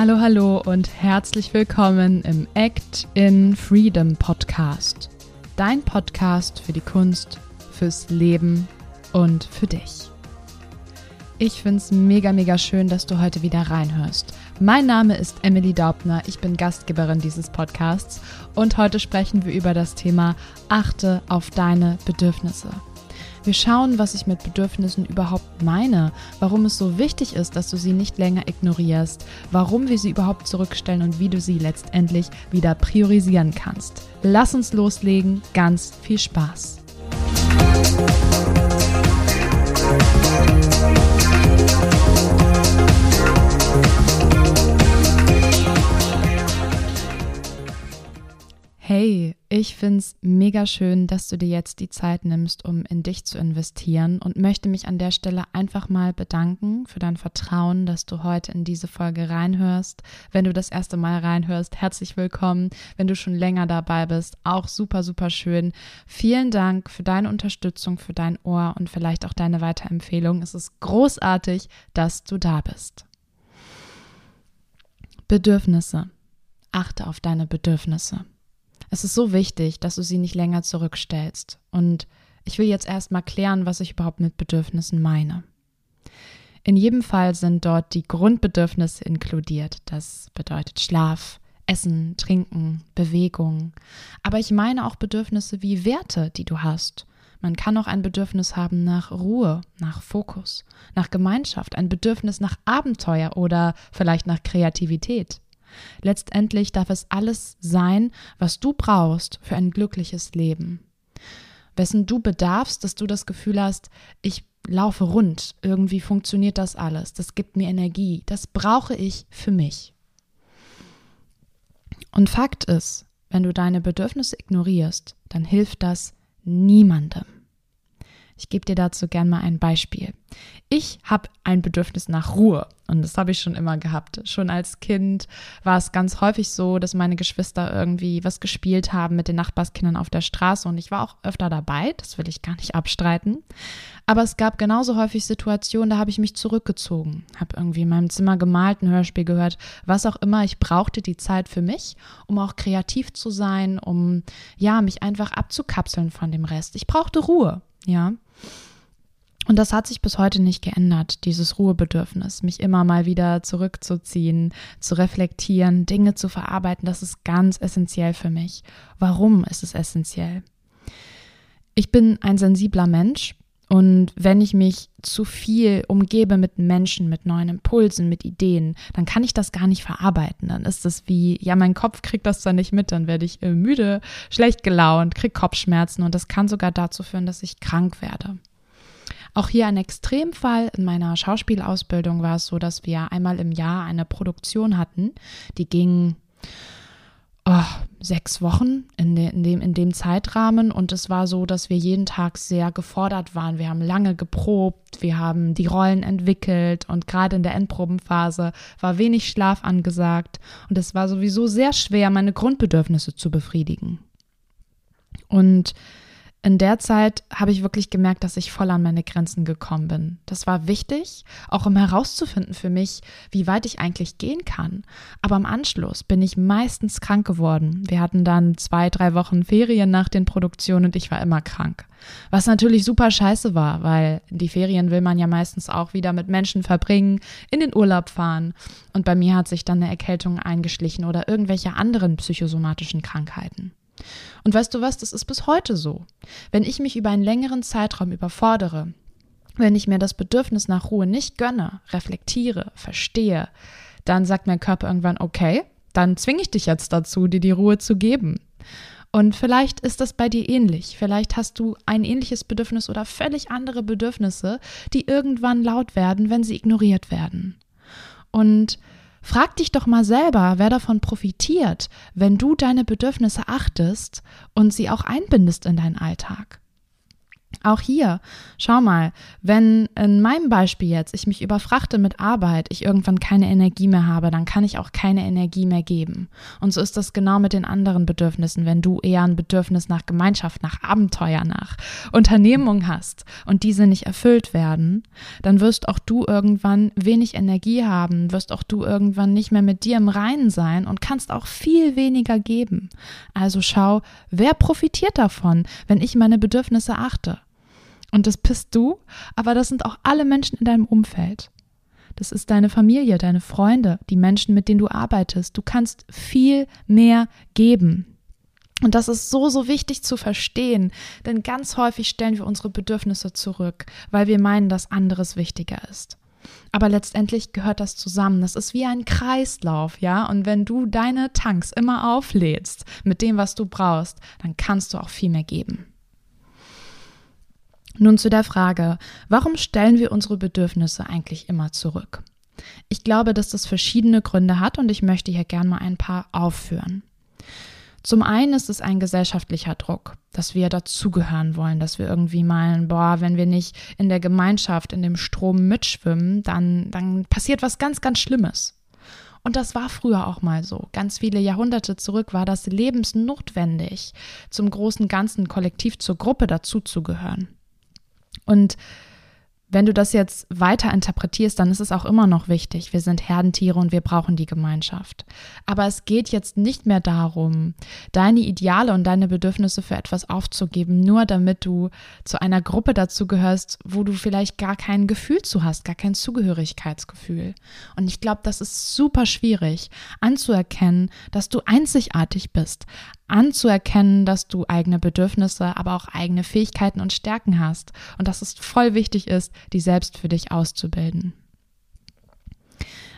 Hallo, hallo und herzlich willkommen im Act in Freedom Podcast. Dein Podcast für die Kunst, fürs Leben und für dich. Ich finde es mega, mega schön, dass du heute wieder reinhörst. Mein Name ist Emily Daubner, ich bin Gastgeberin dieses Podcasts und heute sprechen wir über das Thema Achte auf deine Bedürfnisse. Wir schauen, was ich mit Bedürfnissen überhaupt meine, warum es so wichtig ist, dass du sie nicht länger ignorierst, warum wir sie überhaupt zurückstellen und wie du sie letztendlich wieder priorisieren kannst. Lass uns loslegen, ganz viel Spaß. Hey, ich finde es mega schön, dass du dir jetzt die Zeit nimmst, um in dich zu investieren und möchte mich an der Stelle einfach mal bedanken für dein Vertrauen, dass du heute in diese Folge reinhörst. Wenn du das erste Mal reinhörst, herzlich willkommen. Wenn du schon länger dabei bist, auch super, super schön. Vielen Dank für deine Unterstützung, für dein Ohr und vielleicht auch deine Weiterempfehlung. Es ist großartig, dass du da bist. Bedürfnisse. Achte auf deine Bedürfnisse. Es ist so wichtig, dass du sie nicht länger zurückstellst. Und ich will jetzt erstmal klären, was ich überhaupt mit Bedürfnissen meine. In jedem Fall sind dort die Grundbedürfnisse inkludiert. Das bedeutet Schlaf, Essen, Trinken, Bewegung. Aber ich meine auch Bedürfnisse wie Werte, die du hast. Man kann auch ein Bedürfnis haben nach Ruhe, nach Fokus, nach Gemeinschaft, ein Bedürfnis nach Abenteuer oder vielleicht nach Kreativität. Letztendlich darf es alles sein, was du brauchst für ein glückliches Leben. Wessen du bedarfst, dass du das Gefühl hast, ich laufe rund, irgendwie funktioniert das alles, das gibt mir Energie, das brauche ich für mich. Und Fakt ist, wenn du deine Bedürfnisse ignorierst, dann hilft das niemandem. Ich gebe dir dazu gern mal ein Beispiel. Ich habe ein Bedürfnis nach Ruhe und das habe ich schon immer gehabt. Schon als Kind war es ganz häufig so, dass meine Geschwister irgendwie was gespielt haben mit den Nachbarskindern auf der Straße und ich war auch öfter dabei, das will ich gar nicht abstreiten. Aber es gab genauso häufig Situationen, da habe ich mich zurückgezogen, habe irgendwie in meinem Zimmer gemalt, ein Hörspiel gehört, was auch immer. Ich brauchte die Zeit für mich, um auch kreativ zu sein, um ja, mich einfach abzukapseln von dem Rest. Ich brauchte Ruhe ja. Und das hat sich bis heute nicht geändert, dieses Ruhebedürfnis, mich immer mal wieder zurückzuziehen, zu reflektieren, Dinge zu verarbeiten, das ist ganz essentiell für mich. Warum ist es essentiell? Ich bin ein sensibler Mensch und wenn ich mich zu viel umgebe mit Menschen, mit neuen Impulsen, mit Ideen, dann kann ich das gar nicht verarbeiten. Dann ist es wie, ja, mein Kopf kriegt das dann nicht mit, dann werde ich äh, müde, schlecht gelaunt, kriege Kopfschmerzen und das kann sogar dazu führen, dass ich krank werde. Auch hier ein Extremfall in meiner Schauspielausbildung war es so, dass wir einmal im Jahr eine Produktion hatten, die ging sechs Wochen in, de, in, dem, in dem Zeitrahmen. Und es war so, dass wir jeden Tag sehr gefordert waren. Wir haben lange geprobt, wir haben die Rollen entwickelt und gerade in der Endprobenphase war wenig Schlaf angesagt. Und es war sowieso sehr schwer, meine Grundbedürfnisse zu befriedigen. Und in der Zeit habe ich wirklich gemerkt, dass ich voll an meine Grenzen gekommen bin. Das war wichtig, auch um herauszufinden für mich, wie weit ich eigentlich gehen kann. Aber im Anschluss bin ich meistens krank geworden. Wir hatten dann zwei, drei Wochen Ferien nach den Produktionen und ich war immer krank. Was natürlich super scheiße war, weil die Ferien will man ja meistens auch wieder mit Menschen verbringen, in den Urlaub fahren. Und bei mir hat sich dann eine Erkältung eingeschlichen oder irgendwelche anderen psychosomatischen Krankheiten. Und weißt du was, das ist bis heute so. Wenn ich mich über einen längeren Zeitraum überfordere, wenn ich mir das Bedürfnis nach Ruhe nicht gönne, reflektiere, verstehe, dann sagt mein Körper irgendwann, okay, dann zwinge ich dich jetzt dazu, dir die Ruhe zu geben. Und vielleicht ist das bei dir ähnlich. Vielleicht hast du ein ähnliches Bedürfnis oder völlig andere Bedürfnisse, die irgendwann laut werden, wenn sie ignoriert werden. Und Frag dich doch mal selber, wer davon profitiert, wenn du deine Bedürfnisse achtest und sie auch einbindest in deinen Alltag. Auch hier, schau mal, wenn in meinem Beispiel jetzt ich mich überfrachte mit Arbeit, ich irgendwann keine Energie mehr habe, dann kann ich auch keine Energie mehr geben. Und so ist das genau mit den anderen Bedürfnissen. Wenn du eher ein Bedürfnis nach Gemeinschaft, nach Abenteuer, nach Unternehmung hast und diese nicht erfüllt werden, dann wirst auch du irgendwann wenig Energie haben, wirst auch du irgendwann nicht mehr mit dir im Reinen sein und kannst auch viel weniger geben. Also schau, wer profitiert davon, wenn ich meine Bedürfnisse achte? Und das bist du, aber das sind auch alle Menschen in deinem Umfeld. Das ist deine Familie, deine Freunde, die Menschen, mit denen du arbeitest. Du kannst viel mehr geben. Und das ist so, so wichtig zu verstehen, denn ganz häufig stellen wir unsere Bedürfnisse zurück, weil wir meinen, dass anderes wichtiger ist. Aber letztendlich gehört das zusammen. Das ist wie ein Kreislauf, ja? Und wenn du deine Tanks immer auflädst mit dem, was du brauchst, dann kannst du auch viel mehr geben. Nun zu der Frage, warum stellen wir unsere Bedürfnisse eigentlich immer zurück? Ich glaube, dass das verschiedene Gründe hat und ich möchte hier gerne mal ein paar aufführen. Zum einen ist es ein gesellschaftlicher Druck, dass wir dazugehören wollen, dass wir irgendwie meinen, boah, wenn wir nicht in der Gemeinschaft, in dem Strom mitschwimmen, dann, dann passiert was ganz, ganz Schlimmes. Und das war früher auch mal so. Ganz viele Jahrhunderte zurück war das lebensnotwendig, zum großen Ganzen kollektiv zur Gruppe dazuzugehören. Und wenn du das jetzt weiter interpretierst, dann ist es auch immer noch wichtig. Wir sind Herdentiere und wir brauchen die Gemeinschaft. Aber es geht jetzt nicht mehr darum, deine Ideale und deine Bedürfnisse für etwas aufzugeben, nur damit du zu einer Gruppe dazugehörst, wo du vielleicht gar kein Gefühl zu hast, gar kein Zugehörigkeitsgefühl. Und ich glaube, das ist super schwierig anzuerkennen, dass du einzigartig bist, anzuerkennen, dass du eigene Bedürfnisse, aber auch eigene Fähigkeiten und Stärken hast und dass es voll wichtig ist, die selbst für dich auszubilden.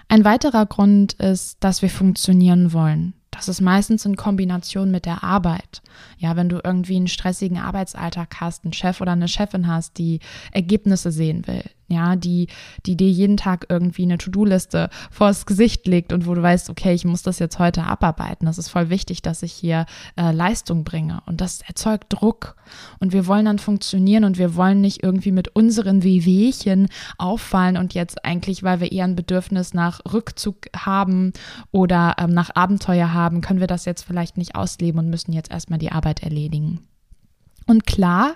Ein weiterer Grund ist, dass wir funktionieren wollen. Das ist meistens in Kombination mit der Arbeit. Ja, wenn du irgendwie einen stressigen Arbeitsalltag hast, einen Chef oder eine Chefin hast, die Ergebnisse sehen will, ja, die, die dir jeden Tag irgendwie eine To-Do-Liste vors Gesicht legt und wo du weißt, okay, ich muss das jetzt heute abarbeiten. Das ist voll wichtig, dass ich hier äh, Leistung bringe. Und das erzeugt Druck. Und wir wollen dann funktionieren und wir wollen nicht irgendwie mit unseren Wehwehchen auffallen und jetzt eigentlich, weil wir eher ein Bedürfnis nach Rückzug haben oder ähm, nach Abenteuer haben, können wir das jetzt vielleicht nicht ausleben und müssen jetzt erstmal die Arbeit erledigen. Und klar,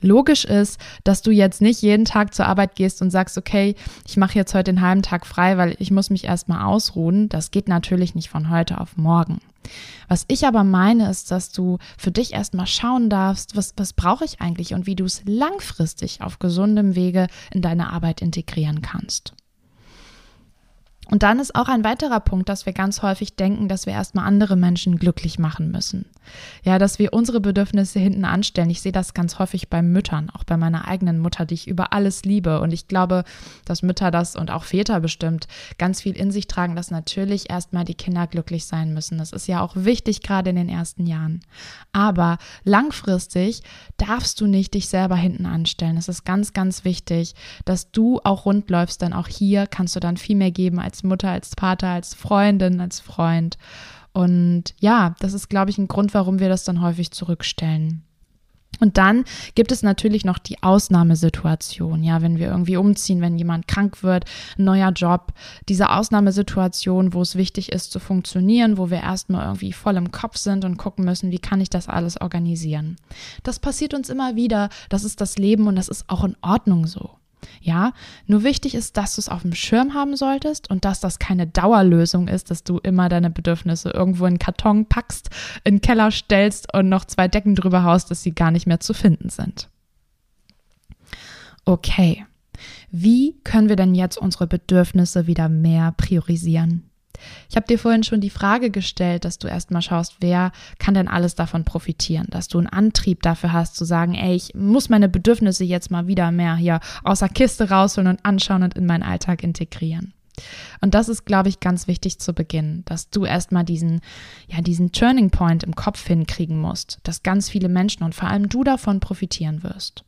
logisch ist, dass du jetzt nicht jeden Tag zur Arbeit gehst und sagst, okay, ich mache jetzt heute den halben Tag frei, weil ich muss mich erstmal ausruhen. Das geht natürlich nicht von heute auf morgen. Was ich aber meine, ist, dass du für dich erstmal schauen darfst, was, was brauche ich eigentlich und wie du es langfristig auf gesundem Wege in deine Arbeit integrieren kannst. Und dann ist auch ein weiterer Punkt, dass wir ganz häufig denken, dass wir erstmal andere Menschen glücklich machen müssen. Ja, dass wir unsere Bedürfnisse hinten anstellen. Ich sehe das ganz häufig bei Müttern, auch bei meiner eigenen Mutter, die ich über alles liebe. Und ich glaube, dass Mütter das und auch Väter bestimmt ganz viel in sich tragen, dass natürlich erstmal die Kinder glücklich sein müssen. Das ist ja auch wichtig, gerade in den ersten Jahren. Aber langfristig darfst du nicht dich selber hinten anstellen. Es ist ganz, ganz wichtig, dass du auch rund läufst, denn auch hier kannst du dann viel mehr geben als Mutter, als Vater, als Freundin, als Freund. Und ja, das ist, glaube ich, ein Grund, warum wir das dann häufig zurückstellen. Und dann gibt es natürlich noch die Ausnahmesituation, ja, wenn wir irgendwie umziehen, wenn jemand krank wird, neuer Job, diese Ausnahmesituation, wo es wichtig ist zu funktionieren, wo wir erstmal irgendwie voll im Kopf sind und gucken müssen, wie kann ich das alles organisieren. Das passiert uns immer wieder, das ist das Leben und das ist auch in Ordnung so. Ja, nur wichtig ist, dass du es auf dem Schirm haben solltest und dass das keine Dauerlösung ist, dass du immer deine Bedürfnisse irgendwo in Karton packst, in den Keller stellst und noch zwei Decken drüber haust, dass sie gar nicht mehr zu finden sind. Okay, wie können wir denn jetzt unsere Bedürfnisse wieder mehr priorisieren? Ich habe dir vorhin schon die Frage gestellt, dass du erstmal schaust, wer kann denn alles davon profitieren, dass du einen Antrieb dafür hast zu sagen, ey, ich muss meine Bedürfnisse jetzt mal wieder mehr hier aus der Kiste rausholen und anschauen und in meinen Alltag integrieren. Und das ist, glaube ich, ganz wichtig zu Beginn, dass du erstmal diesen, ja, diesen Turning Point im Kopf hinkriegen musst, dass ganz viele Menschen und vor allem du davon profitieren wirst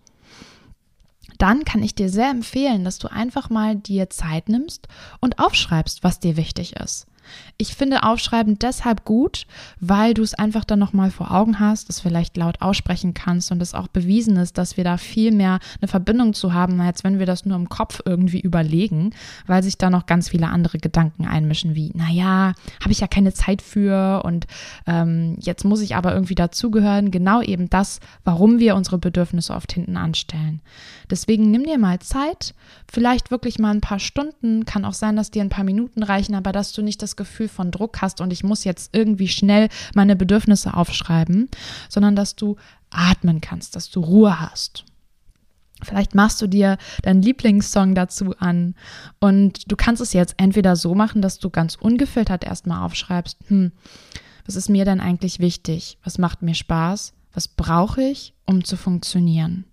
dann kann ich dir sehr empfehlen, dass du einfach mal dir Zeit nimmst und aufschreibst, was dir wichtig ist. Ich finde Aufschreiben deshalb gut, weil du es einfach dann nochmal vor Augen hast, es vielleicht laut aussprechen kannst und es auch bewiesen ist, dass wir da viel mehr eine Verbindung zu haben, als wenn wir das nur im Kopf irgendwie überlegen, weil sich da noch ganz viele andere Gedanken einmischen, wie, naja, habe ich ja keine Zeit für und ähm, jetzt muss ich aber irgendwie dazugehören. Genau eben das, warum wir unsere Bedürfnisse oft hinten anstellen. Deswegen nimm dir mal Zeit, vielleicht wirklich mal ein paar Stunden, kann auch sein, dass dir ein paar Minuten reichen, aber dass du nicht das Gefühl von Druck hast und ich muss jetzt irgendwie schnell meine Bedürfnisse aufschreiben, sondern dass du atmen kannst, dass du Ruhe hast. Vielleicht machst du dir deinen Lieblingssong dazu an und du kannst es jetzt entweder so machen, dass du ganz ungefiltert erstmal aufschreibst, hm, was ist mir denn eigentlich wichtig? Was macht mir Spaß? Was brauche ich, um zu funktionieren?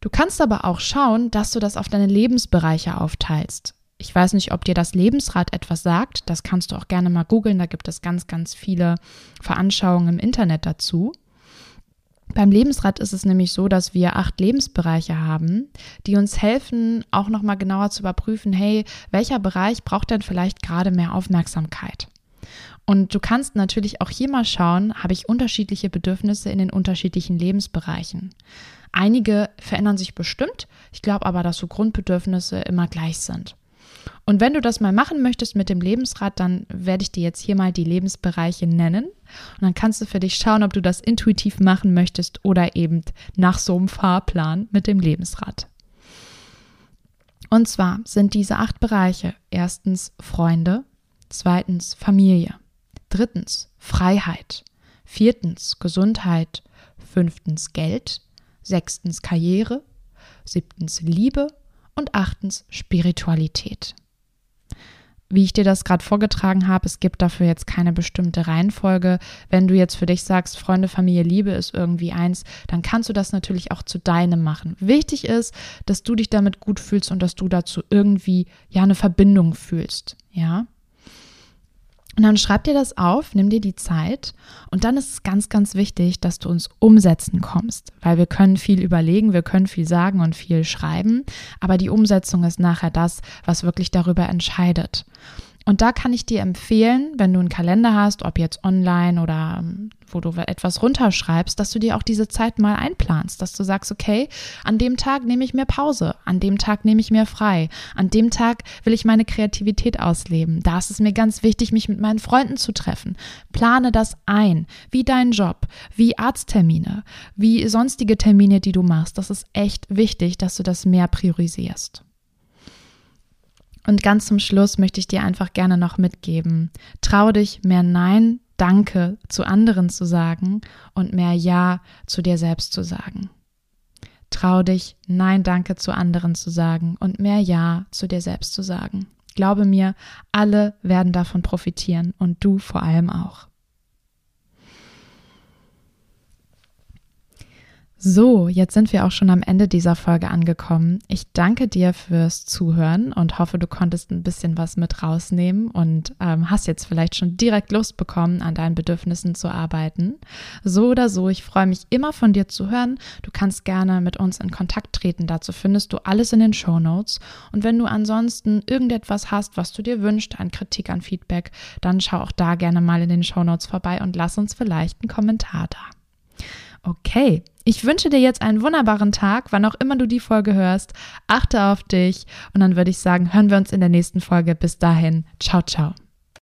Du kannst aber auch schauen, dass du das auf deine Lebensbereiche aufteilst. Ich weiß nicht, ob dir das Lebensrad etwas sagt. Das kannst du auch gerne mal googeln. Da gibt es ganz, ganz viele Veranschauungen im Internet dazu. Beim Lebensrad ist es nämlich so, dass wir acht Lebensbereiche haben, die uns helfen, auch nochmal genauer zu überprüfen, hey, welcher Bereich braucht denn vielleicht gerade mehr Aufmerksamkeit? Und du kannst natürlich auch hier mal schauen, habe ich unterschiedliche Bedürfnisse in den unterschiedlichen Lebensbereichen. Einige verändern sich bestimmt. Ich glaube aber, dass so Grundbedürfnisse immer gleich sind. Und wenn du das mal machen möchtest mit dem Lebensrad, dann werde ich dir jetzt hier mal die Lebensbereiche nennen. Und dann kannst du für dich schauen, ob du das intuitiv machen möchtest oder eben nach so einem Fahrplan mit dem Lebensrad. Und zwar sind diese acht Bereiche erstens Freunde, zweitens Familie, drittens Freiheit, viertens Gesundheit, fünftens Geld, sechstens Karriere, siebtens Liebe und achtens Spiritualität. Wie ich dir das gerade vorgetragen habe, es gibt dafür jetzt keine bestimmte Reihenfolge. Wenn du jetzt für dich sagst, Freunde, Familie, Liebe ist irgendwie eins, dann kannst du das natürlich auch zu deinem machen. Wichtig ist, dass du dich damit gut fühlst und dass du dazu irgendwie ja eine Verbindung fühlst, ja? Und dann schreib dir das auf, nimm dir die Zeit. Und dann ist es ganz, ganz wichtig, dass du uns umsetzen kommst, weil wir können viel überlegen, wir können viel sagen und viel schreiben, aber die Umsetzung ist nachher das, was wirklich darüber entscheidet. Und da kann ich dir empfehlen, wenn du einen Kalender hast, ob jetzt online oder ähm, wo du etwas runterschreibst, dass du dir auch diese Zeit mal einplanst, dass du sagst, okay, an dem Tag nehme ich mir Pause, an dem Tag nehme ich mir frei, an dem Tag will ich meine Kreativität ausleben. Da ist es mir ganz wichtig, mich mit meinen Freunden zu treffen. Plane das ein, wie dein Job, wie Arzttermine, wie sonstige Termine, die du machst. Das ist echt wichtig, dass du das mehr priorisierst. Und ganz zum Schluss möchte ich dir einfach gerne noch mitgeben. Trau dich, mehr Nein, Danke zu anderen zu sagen und mehr Ja zu dir selbst zu sagen. Trau dich, Nein, Danke zu anderen zu sagen und mehr Ja zu dir selbst zu sagen. Glaube mir, alle werden davon profitieren und du vor allem auch. So, jetzt sind wir auch schon am Ende dieser Folge angekommen. Ich danke dir fürs Zuhören und hoffe, du konntest ein bisschen was mit rausnehmen und ähm, hast jetzt vielleicht schon direkt Lust bekommen, an deinen Bedürfnissen zu arbeiten. So oder so, ich freue mich immer von dir zu hören. Du kannst gerne mit uns in Kontakt treten. Dazu findest du alles in den Show Notes. Und wenn du ansonsten irgendetwas hast, was du dir wünschst, an Kritik, an Feedback, dann schau auch da gerne mal in den Show Notes vorbei und lass uns vielleicht einen Kommentar da. Okay, ich wünsche dir jetzt einen wunderbaren Tag, wann auch immer du die Folge hörst. Achte auf dich und dann würde ich sagen, hören wir uns in der nächsten Folge. Bis dahin, ciao, ciao.